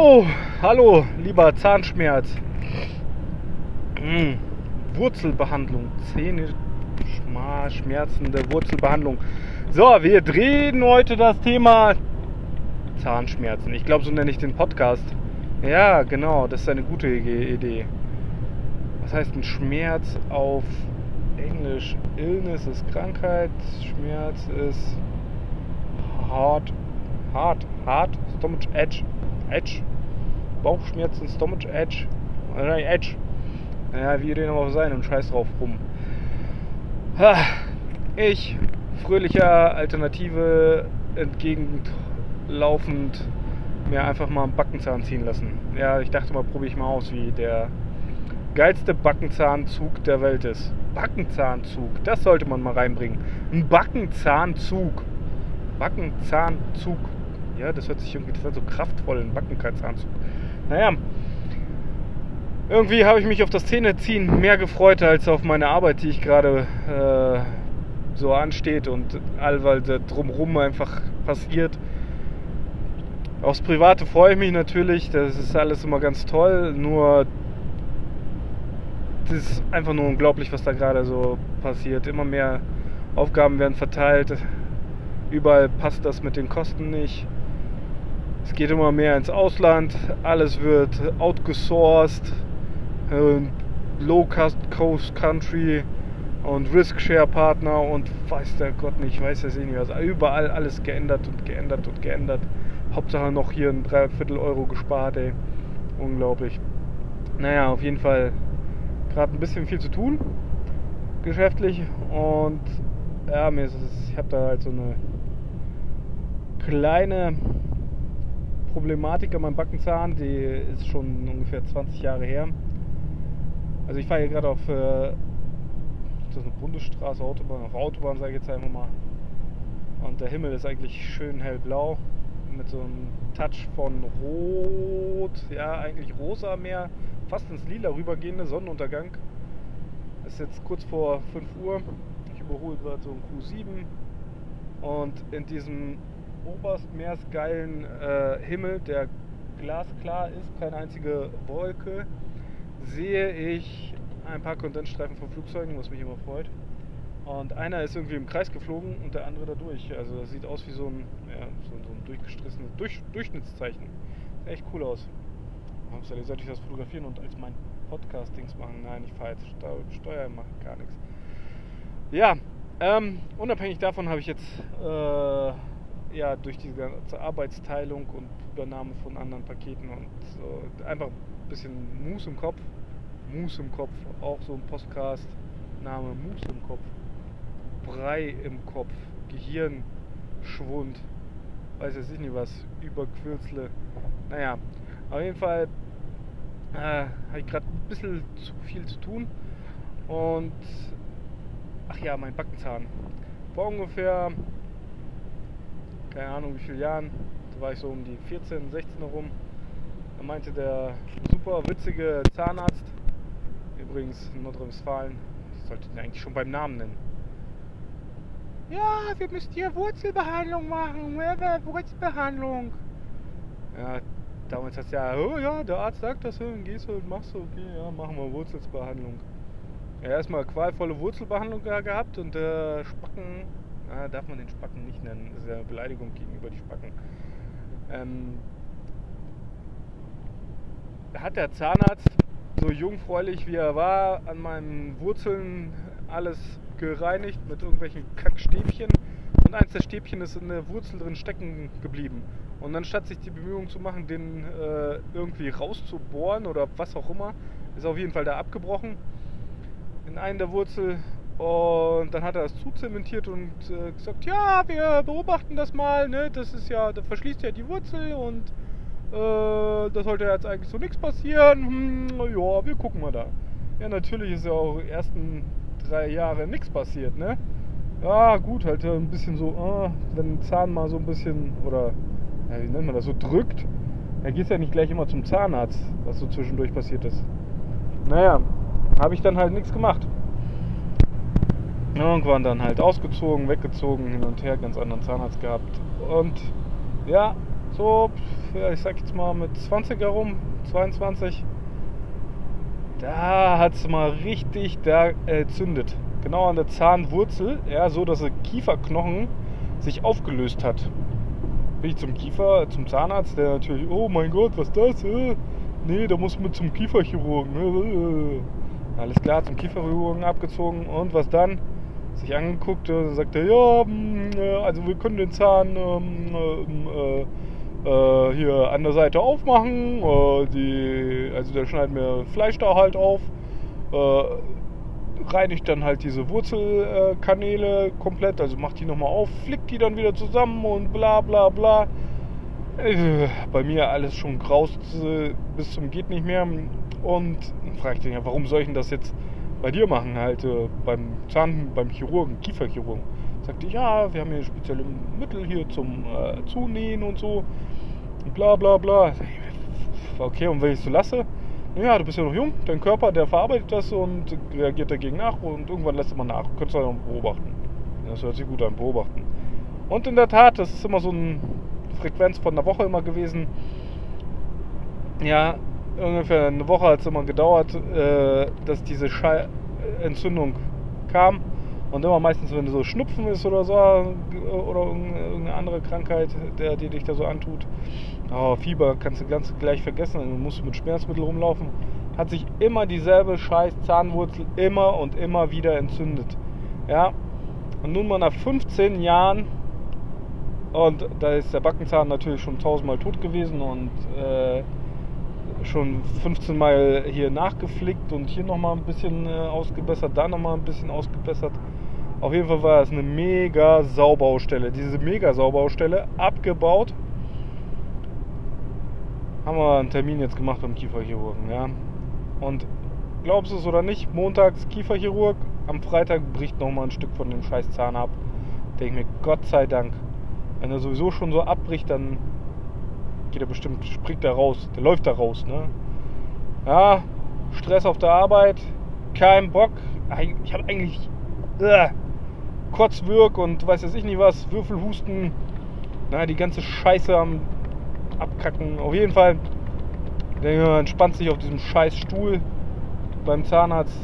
So, hallo, lieber Zahnschmerz. Hm, Wurzelbehandlung, Zähne schmerzende Wurzelbehandlung. So, wir drehen heute das Thema Zahnschmerzen. Ich glaube, so nenne ich den Podcast. Ja, genau, das ist eine gute Idee. Was heißt ein Schmerz auf Englisch? Illness ist Krankheit, Schmerz ist hard, hard, hard, stomach edge, edge, Bauchschmerzen, stomach edge, nein, edge. Naja, wie den aber sein und scheiß drauf rum. Ich, fröhlicher Alternative entgegenlaufend, mir einfach mal einen Backenzahn ziehen lassen. Ja, ich dachte mal, probiere ich mal aus, wie der geilste Backenzahnzug der Welt ist. Backenzahnzug, das sollte man mal reinbringen. Ein Backenzahnzug. Backenzahnzug. Ja, das hört sich irgendwie das so kraftvoll, ein Backenzahnzug. Naja, irgendwie habe ich mich auf das Zähneziehen mehr gefreut als auf meine Arbeit, die ich gerade äh, so ansteht und all weil drumherum einfach passiert. Aufs Private freue ich mich natürlich, das ist alles immer ganz toll, nur das ist einfach nur unglaublich, was da gerade so passiert. Immer mehr Aufgaben werden verteilt, überall passt das mit den Kosten nicht. Es geht immer mehr ins Ausland, alles wird outgesourced Low-Cost Country und Risk-Share-Partner und weiß der Gott nicht, weiß der nicht was. Überall alles geändert und geändert und geändert. Hauptsache noch hier ein Dreiviertel Euro gespart, ey. Unglaublich. Naja, auf jeden Fall gerade ein bisschen viel zu tun, geschäftlich. Und ja, mir ist es, ich habe da halt so eine kleine Problematik an meinem Backenzahn, die ist schon ungefähr 20 Jahre her. Also ich fahre hier gerade auf äh, das eine Bundesstraße, Autobahn, auf Autobahn sage ich jetzt einfach mal. Und der Himmel ist eigentlich schön hellblau mit so einem Touch von Rot, ja eigentlich rosa mehr, fast ins Lila rübergehende Sonnenuntergang. Es ist jetzt kurz vor 5 Uhr. Ich überhole gerade so ein Q7 und in diesem oberst meersgeilen äh, Himmel, der glasklar ist, keine einzige Wolke, sehe ich ein paar Kondensstreifen von Flugzeugen, was mich immer freut. Und einer ist irgendwie im Kreis geflogen und der andere da durch. Also das sieht aus wie so ein, ja, so, so ein durchgestrissenes durch, Durchschnittszeichen. Sieht echt cool aus. Hauptsache, sollte ich das fotografieren und als mein Podcast-Dings machen. Nein, ich fahre jetzt Steuer, mache gar nichts. Ja, ähm, unabhängig davon habe ich jetzt äh, ja durch diese ganze Arbeitsteilung und Übernahme von anderen Paketen und so einfach ein bisschen Mus im Kopf. Mus im Kopf, auch so ein Podcast. Name Mus im Kopf. Brei im Kopf. Gehirnschwund. Weiß jetzt nicht was. Überquürzle. Naja, auf jeden Fall äh, habe ich gerade ein bisschen zu viel zu tun. Und ach ja, mein Backenzahn. Vor ungefähr keine Ahnung wie viele Jahren, da war ich so um die 14, 16 herum. Da meinte der super witzige Zahnarzt, übrigens in Nordrhein-Westfalen, ich sollte den eigentlich schon beim Namen nennen. Ja, wir müssen hier Wurzelbehandlung machen, Wurzelbehandlung. Ja, damals hast du ja, oh ja, der Arzt sagt das, dann gehst du und machst du, okay, ja, machen wir Wurzelbehandlung. Ja, erstmal qualvolle Wurzelbehandlung gehabt und der Spacken ah, darf man den Spacken nicht nennen, das ist ja eine Beleidigung gegenüber die Spacken. Ähm, hat der Zahnarzt, so jungfräulich wie er war, an meinen Wurzeln alles gereinigt mit irgendwelchen Kackstäbchen und eins der Stäbchen ist in der Wurzel drin stecken geblieben. Und anstatt sich die Bemühungen zu machen, den äh, irgendwie rauszubohren oder was auch immer, ist auf jeden Fall da abgebrochen in einen der Wurzel und dann hat er das zuzementiert und äh, gesagt, ja, wir beobachten das mal, ne? Das ist ja, da verschließt ja die Wurzel und äh, da sollte jetzt eigentlich so nichts passieren. Hm, ja, wir gucken mal da. Ja, natürlich ist ja auch die ersten drei Jahre nichts passiert, ne? Ja, gut, halt ein bisschen so, äh, wenn ein Zahn mal so ein bisschen, oder ja, wie nennt man das, so drückt, dann gehst du ja nicht gleich immer zum Zahnarzt, was so zwischendurch passiert ist. Naja, habe ich dann halt nichts gemacht. Irgendwann dann halt ausgezogen, weggezogen, hin und her, ganz anderen Zahnarzt gehabt. Und ja, so ich sag jetzt mal mit 20 herum, 22, da hat es mal richtig da entzündet. Genau an der Zahnwurzel, ja, so dass der Kieferknochen sich aufgelöst hat. Bin ich zum Kiefer, zum Zahnarzt, der natürlich, oh mein Gott, was ist das? Äh? Nee, da muss man zum Kieferchirurgen. Äh. Alles klar, zum Kieferchirurgen abgezogen und was dann? Sich angeguckt, äh, sagt er, ja, mm, äh, also wir können den Zahn ähm, äh, äh, hier an der Seite aufmachen. Äh, die, also der schneidet mir Fleisch da halt auf, äh, reinigt dann halt diese Wurzelkanäle komplett, also macht die nochmal auf, flickt die dann wieder zusammen und bla bla bla. Äh, bei mir alles schon graust äh, bis zum geht nicht mehr. Und frage ich den ja, warum soll ich denn das jetzt bei dir machen, halt äh, beim Zahn, beim Chirurgen, Kieferchirurgen? Sagte, ja, wir haben hier spezielle Mittel hier zum äh, Zunähen und so bla bla bla. Okay, und wenn ich es so lasse, ja, du bist ja noch jung, dein Körper, der verarbeitet das und reagiert dagegen nach und irgendwann lässt man nach. Könntest du dann beobachten. Das hört sich gut an, beobachten. Und in der Tat, das ist immer so eine Frequenz von einer Woche immer gewesen. Ja, ungefähr eine Woche hat es immer gedauert, äh, dass diese Schei Entzündung kam. Und immer meistens, wenn so Schnupfen ist oder so, oder irgendeine andere Krankheit, der, die dich da so antut, oh, Fieber kannst du ganz gleich vergessen, dann musst du mit Schmerzmittel rumlaufen, hat sich immer dieselbe scheiß Zahnwurzel immer und immer wieder entzündet. Ja, und nun mal nach 15 Jahren, und da ist der Backenzahn natürlich schon tausendmal tot gewesen und äh, schon 15 Mal hier nachgeflickt und hier nochmal ein bisschen äh, ausgebessert, da nochmal ein bisschen ausgebessert. Auf jeden Fall war es eine mega Saubaustelle. Diese mega Saubaustelle abgebaut. Haben wir einen Termin jetzt gemacht beim Kieferchirurgen, ja. Und glaubst du es oder nicht, montags Kieferchirurg, am Freitag bricht nochmal ein Stück von dem scheiß Zahn ab. Denke mir, Gott sei Dank. Wenn er sowieso schon so abbricht, dann geht er bestimmt, springt er raus. Der läuft da raus, ne? Ja, Stress auf der Arbeit, kein Bock. Ich habe eigentlich. Äh, Kotzwirk und weiß jetzt ich nicht was, Würfelhusten, na, die ganze Scheiße am Abkacken. Auf jeden Fall, der entspannt sich auf diesem scheiß Stuhl beim Zahnarzt,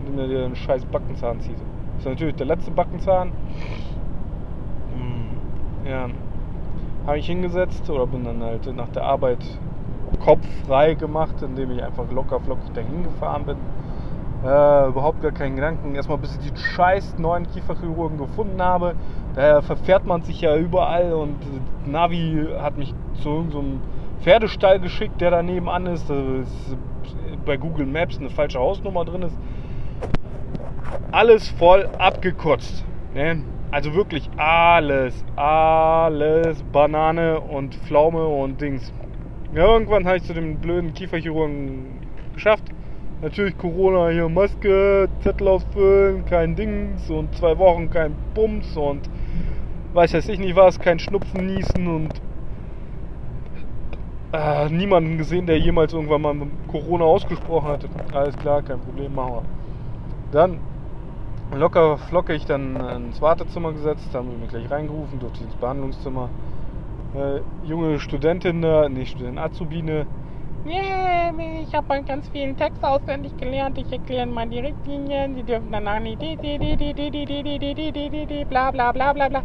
indem er dir einen scheiß Backenzahn zieht. Das ist natürlich der letzte Backenzahn. Hm, ja, habe ich hingesetzt oder bin dann halt nach der Arbeit kopffrei gemacht, indem ich einfach locker flockig dahin gefahren bin äh, überhaupt gar keinen Gedanken. Erstmal bis ich die scheiß neuen Kieferchirurgen gefunden habe. Da verfährt man sich ja überall und Navi hat mich zu irgendeinem Pferdestall geschickt, der da nebenan ist. Ist bei Google Maps eine falsche Hausnummer drin ist. Alles voll abgekotzt. Ne? Also wirklich alles, alles Banane und Pflaume und Dings. Ja, irgendwann habe ich zu dem blöden Kieferchirurgen geschafft Natürlich Corona hier, Maske, Zettel ausfüllen, kein Dings und zwei Wochen kein Bums und weiß jetzt ich nicht was, kein Schnupfen, Niesen und äh, niemanden gesehen, der jemals irgendwann mal Corona ausgesprochen hatte. Alles klar, kein Problem, machen wir. Dann locker flockig dann ins Wartezimmer gesetzt, haben wir mich gleich reingerufen, durfte ins Behandlungszimmer. Äh, junge Studentin, nicht Studentin, Azubine, Yeah, ich habe halt ganz vielen Text auswendig gelernt. Ich erkläre mal die Richtlinien. Sie dürfen danach nicht bla bla bla bla bla.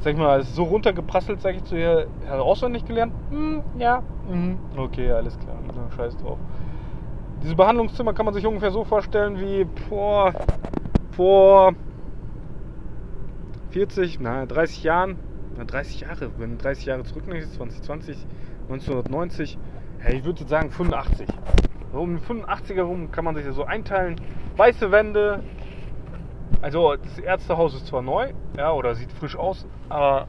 Sag ich mal, ist so runtergeprasselt, sag ich zu ihr, hat auswendig gelernt? Hm, ja. Mhm. Okay, alles klar. Scheiß drauf. Diese Behandlungszimmer kann man sich ungefähr so vorstellen wie vor, vor 40, na, 30 Jahren. Na, 30 Jahre, wenn 30 Jahre zurück 2020, 1990 ich würde sagen 85. Um die 85er herum kann man sich das so einteilen. Weiße Wände. Also das Ärztehaus ist zwar neu, ja, oder sieht frisch aus, aber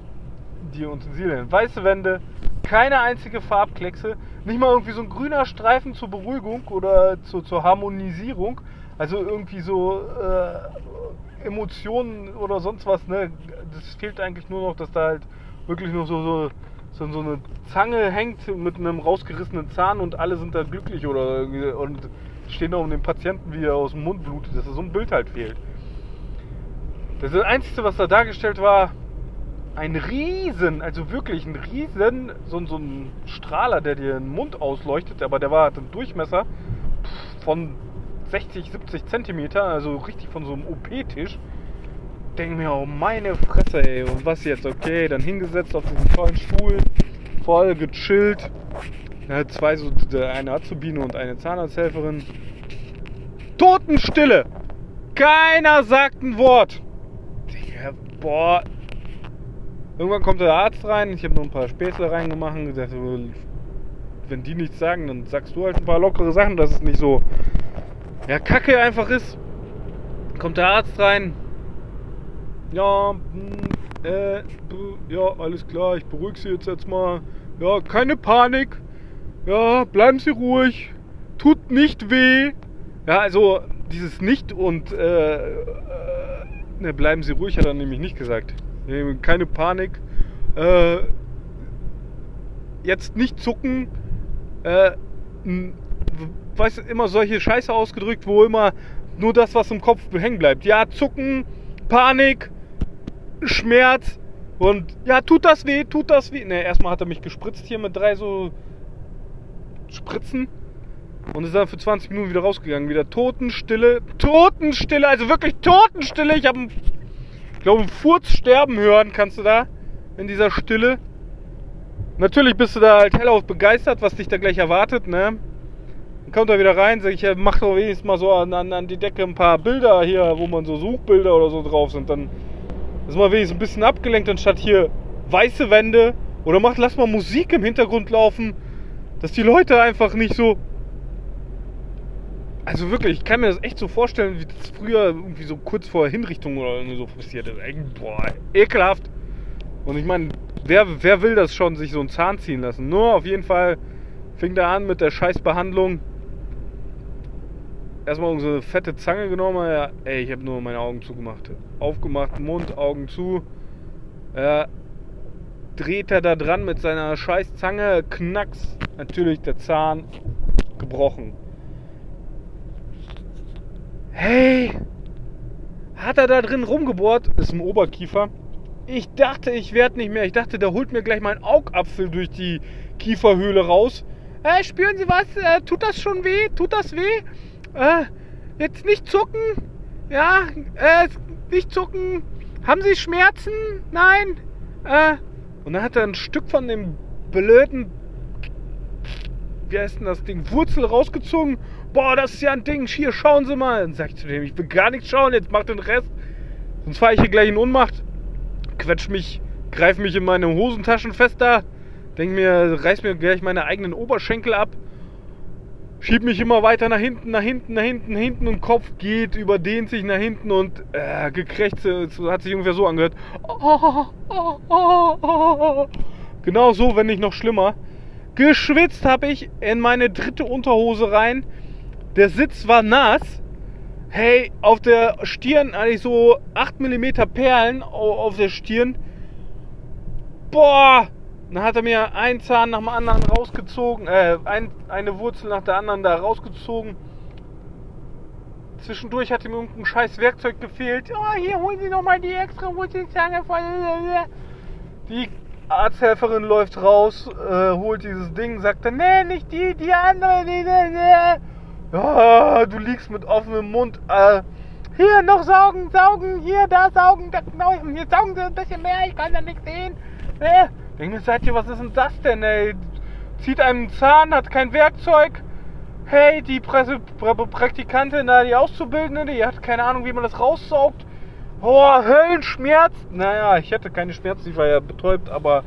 die Utensilien. Weiße Wände, keine einzige Farbkleckse, nicht mal irgendwie so ein grüner Streifen zur Beruhigung oder zu, zur Harmonisierung. Also irgendwie so äh, Emotionen oder sonst was, ne? Das fehlt eigentlich nur noch, dass da halt wirklich nur so, so so, so eine Zange hängt mit einem rausgerissenen Zahn und alle sind da glücklich oder und stehen da um den Patienten, wie er aus dem Mund blutet, dass so ein Bild halt fehlt. Das, das Einzige, was da dargestellt war, ein riesen, also wirklich ein riesen, so, so ein Strahler, der dir den Mund ausleuchtet, aber der war hat einen Durchmesser von 60, 70 Zentimeter, also richtig von so einem OP-Tisch. Denke mir, oh meine Fresse, ey, und was jetzt? Okay, dann hingesetzt auf diesen tollen Stuhl, voll gechillt. Ja, zwei, so, eine Azubine und eine Zahnarzthelferin. Totenstille! Keiner sagt ein Wort. Digga, boah. Irgendwann kommt der Arzt rein, ich habe noch ein paar Späßle reingemacht und gesagt, wenn die nichts sagen, dann sagst du halt ein paar lockere Sachen, dass es nicht so ja, kacke einfach ist. Kommt der Arzt rein. Ja, hm, äh, ja, alles klar, ich beruhige Sie jetzt jetzt mal. Ja, keine Panik. Ja, bleiben Sie ruhig. Tut nicht weh. Ja, also dieses Nicht und äh, äh, ne, bleiben Sie ruhig hat er nämlich nicht gesagt. Keine Panik. Äh, jetzt nicht zucken. Äh, weiß immer solche Scheiße ausgedrückt, wo immer nur das, was im Kopf hängen bleibt. Ja, zucken, Panik, Schmerz und ja, tut das weh, tut das weh. Ne, erstmal hat er mich gespritzt hier mit drei so Spritzen und ist dann für 20 Minuten wieder rausgegangen. Wieder Totenstille, Totenstille, also wirklich Totenstille. Ich habe, glaube, einen Furz sterben hören, kannst du da in dieser Stille. Natürlich bist du da halt hellauf begeistert, was dich da gleich erwartet, ne? Kommt er wieder rein, sag ich, ja, mach doch wenigstens mal so an, an, an die Decke ein paar Bilder hier, wo man so Suchbilder oder so drauf sind. Dann ist man wenigstens ein bisschen abgelenkt, anstatt hier weiße Wände oder macht, lass mal Musik im Hintergrund laufen, dass die Leute einfach nicht so. Also wirklich, ich kann mir das echt so vorstellen, wie das früher irgendwie so kurz vor Hinrichtung oder irgendwie so passiert ist. Boah, ekelhaft. Und ich meine, wer, wer will das schon, sich so einen Zahn ziehen lassen? Nur auf jeden Fall fing da an mit der Scheißbehandlung erstmal so eine fette Zange genommen. Ja, ey, ich habe nur meine Augen zugemacht. Aufgemacht, Mund, Augen zu. Ja, dreht er da dran mit seiner scheiß Zange, knacks, natürlich der Zahn gebrochen. Hey! Hat er da drin rumgebohrt? Ist im Oberkiefer. Ich dachte, ich werde nicht mehr. Ich dachte, der holt mir gleich meinen Augapfel durch die Kieferhöhle raus. Äh, spüren Sie was? Äh, tut das schon weh? Tut das weh? Äh, jetzt nicht zucken. Ja, äh, nicht zucken. Haben Sie Schmerzen? Nein. Äh, und dann hat er ein Stück von dem blöden, wie heißt denn das Ding, Wurzel rausgezogen. Boah, das ist ja ein Ding. Hier, schauen Sie mal. Dann sag ich zu dem, ich will gar nichts schauen. Jetzt mach den Rest. Sonst fahre ich hier gleich in Unmacht. Quetsch mich, greif mich in meine Hosentaschen fest da. Denk mir, reiß mir gleich meine eigenen Oberschenkel ab schieb mich immer weiter nach hinten, nach hinten, nach hinten, nach hinten und Kopf geht, überdehnt sich nach hinten und äh, gekrächze, hat sich ungefähr so angehört. Genau so, wenn nicht noch schlimmer. Geschwitzt habe ich in meine dritte Unterhose rein. Der Sitz war nass. Hey, auf der Stirn hatte ich so 8 mm Perlen auf der Stirn. Boah, dann hat er mir einen Zahn nach dem anderen rausgezogen, äh, ein, eine Wurzel nach der anderen da rausgezogen. Zwischendurch hat ihm irgendein scheiß Werkzeug gefehlt. Oh, hier holen Sie nochmal die extra Wurzelzange voll. Die Arzthelferin läuft raus, äh, holt dieses Ding, sagt dann, nee, nicht die, die andere, die, die, die. Ja, du liegst mit offenem Mund. Äh, hier noch saugen, saugen, hier, da saugen, da, hier saugen Sie ein bisschen mehr, ich kann da nichts sehen. Äh, Denke seid ihr, was ist denn das denn, ey? Zieht einem einen Zahn, hat kein Werkzeug. Hey, die Presse, Praktikantin da, die Auszubildende, die hat keine Ahnung, wie man das raussaugt. Oh, Höllenschmerz. Naja, ich hätte keine Schmerzen, ich war ja betäubt, aber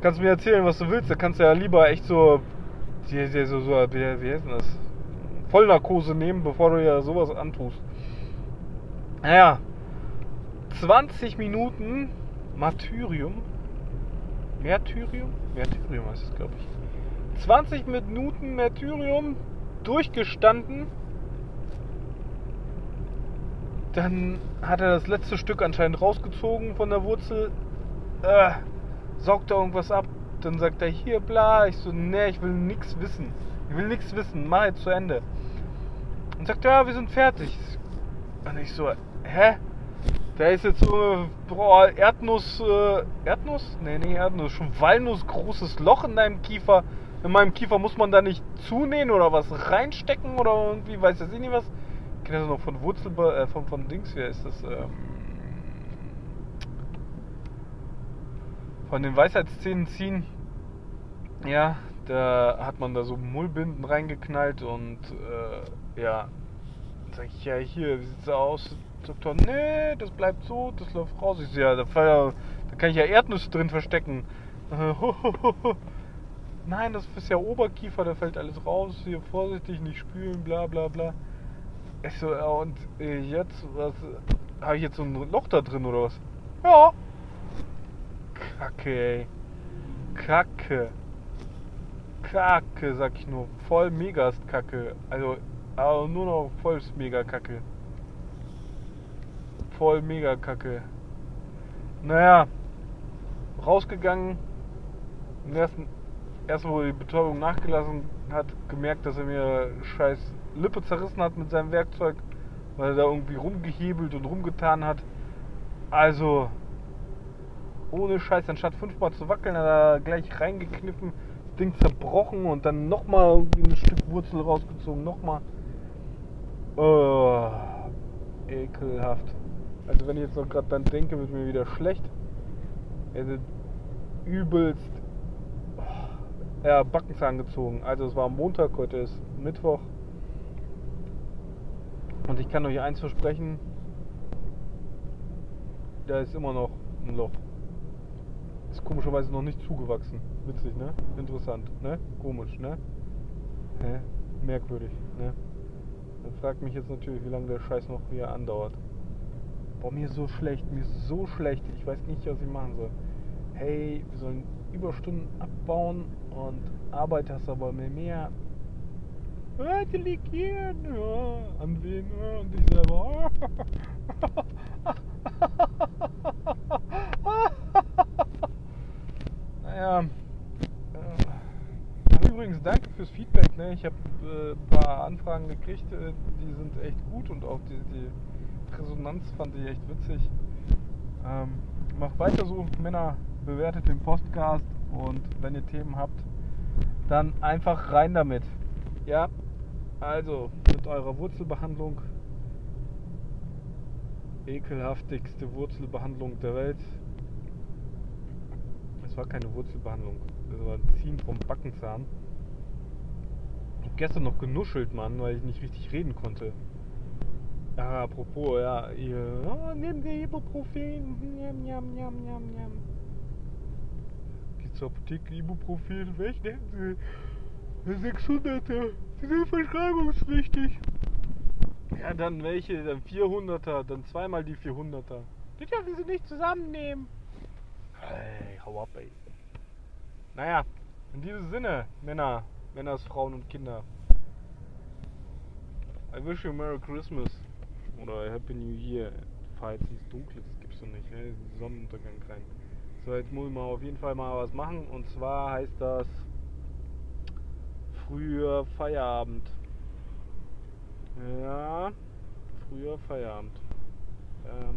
kannst mir erzählen, was du willst. Da kannst du ja lieber echt so, so, so, so wie, wie heißt denn das? Vollnarkose nehmen, bevor du ja sowas antust. Naja, 20 Minuten Martyrium Märtyrium? Märtyrium heißt es, glaube ich. 20 Minuten Märtyrium durchgestanden. Dann hat er das letzte Stück anscheinend rausgezogen von der Wurzel. Äh, saugt er irgendwas ab. Dann sagt er hier bla. Ich so, nee, ich will nichts wissen. Ich will nichts wissen. Mach jetzt zu Ende. Und sagt, ja, wir sind fertig. Und ich so, hä? Da ist jetzt so boah, Erdnuss, äh, Erdnuss? Nee, nee, Erdnuss, schon Walnuss großes Loch in deinem Kiefer. In meinem Kiefer muss man da nicht zunähen oder was reinstecken oder irgendwie, weiß ich nicht was. Ich kenne das noch von Wurzel, äh, von, von Dings, wer ist das? Ähm, von den Weisheitszähnen ziehen. Ja, da hat man da so Mullbinden reingeknallt und äh, ja, sag ich, ja hier, wie sieht's aus? Doktor, nee, das bleibt so, das läuft raus. Ich so, ja, da, da kann ich ja Erdnüsse drin verstecken. Nein, das ist ja Oberkiefer, da fällt alles raus. Hier vorsichtig, nicht spülen, bla bla bla. Ich so, ja, und äh, jetzt, was, habe ich jetzt so ein Loch da drin oder was? Ja. Kacke, ey. Kacke. Kacke, sag ich nur. Voll megast Kacke. Also, aber nur noch voll mega Kacke. Voll mega Kacke. Naja, rausgegangen. Ersten, erst wo die Betäubung nachgelassen hat, gemerkt, dass er mir scheiß Lippe zerrissen hat mit seinem Werkzeug, weil er da irgendwie rumgehebelt und rumgetan hat. Also, ohne Scheiß, anstatt fünfmal zu wackeln, hat er gleich reingekniffen, das Ding zerbrochen und dann nochmal ein Stück Wurzel rausgezogen, nochmal. Oh, ekelhaft. Also wenn ich jetzt noch gerade dann denke, wird mir wieder schlecht. Er übelst ja, Backenzahn gezogen. Also es war Montag, heute ist Mittwoch. Und ich kann euch eins versprechen, da ist immer noch ein Loch. Ist komischerweise noch nicht zugewachsen. Witzig, ne? Interessant, ne? Komisch, ne? Hä? Merkwürdig, ne? Dann fragt mich jetzt natürlich, wie lange der Scheiß noch hier andauert. Boah, mir ist so schlecht, mir ist so schlecht. Ich weiß nicht, was ich machen soll. Hey, wir sollen Überstunden abbauen und Arbeit hast aber mehr mehr. Ah, delegieren, ja, an wen, ja, und ich selber. naja. Äh, übrigens, danke fürs Feedback. Ne? Ich habe äh, ein paar Anfragen gekriegt, äh, die sind echt gut und auch die, die Resonanz fand ich echt witzig. Ähm, macht weiter so, Männer, bewertet den Podcast und wenn ihr Themen habt, dann einfach rein damit. Ja, also mit eurer Wurzelbehandlung, ekelhaftigste Wurzelbehandlung der Welt. Es war keine Wurzelbehandlung, es war ein Ziehen vom Backenzahn. Ich hab gestern noch genuschelt, Mann, weil ich nicht richtig reden konnte. Ah, apropos, ja, ihr. Oh, nehmt ihr Ibuprofen. Njam, njam, njam, njam, njam. Geht zur Apotheke Ibuprofen. Welch nehmen Sie? 600er. Die sind verschreibungspflichtig. Ja, dann welche? Dann 400er. Dann zweimal die 400er. Die dürfen Sie nicht zusammennehmen. Hey, hau ab, ey. Naja, in diesem Sinne, Männer, Männers, Frauen und Kinder. I wish you a Merry Christmas. Oder Happy New Year. Fahr jetzt ins Dunkle, das gibt's doch nicht, ne? Sonnenuntergang rein. So, jetzt muss ich mal auf jeden Fall mal was machen. Und zwar heißt das früher Feierabend. Ja, früher Feierabend. Ähm,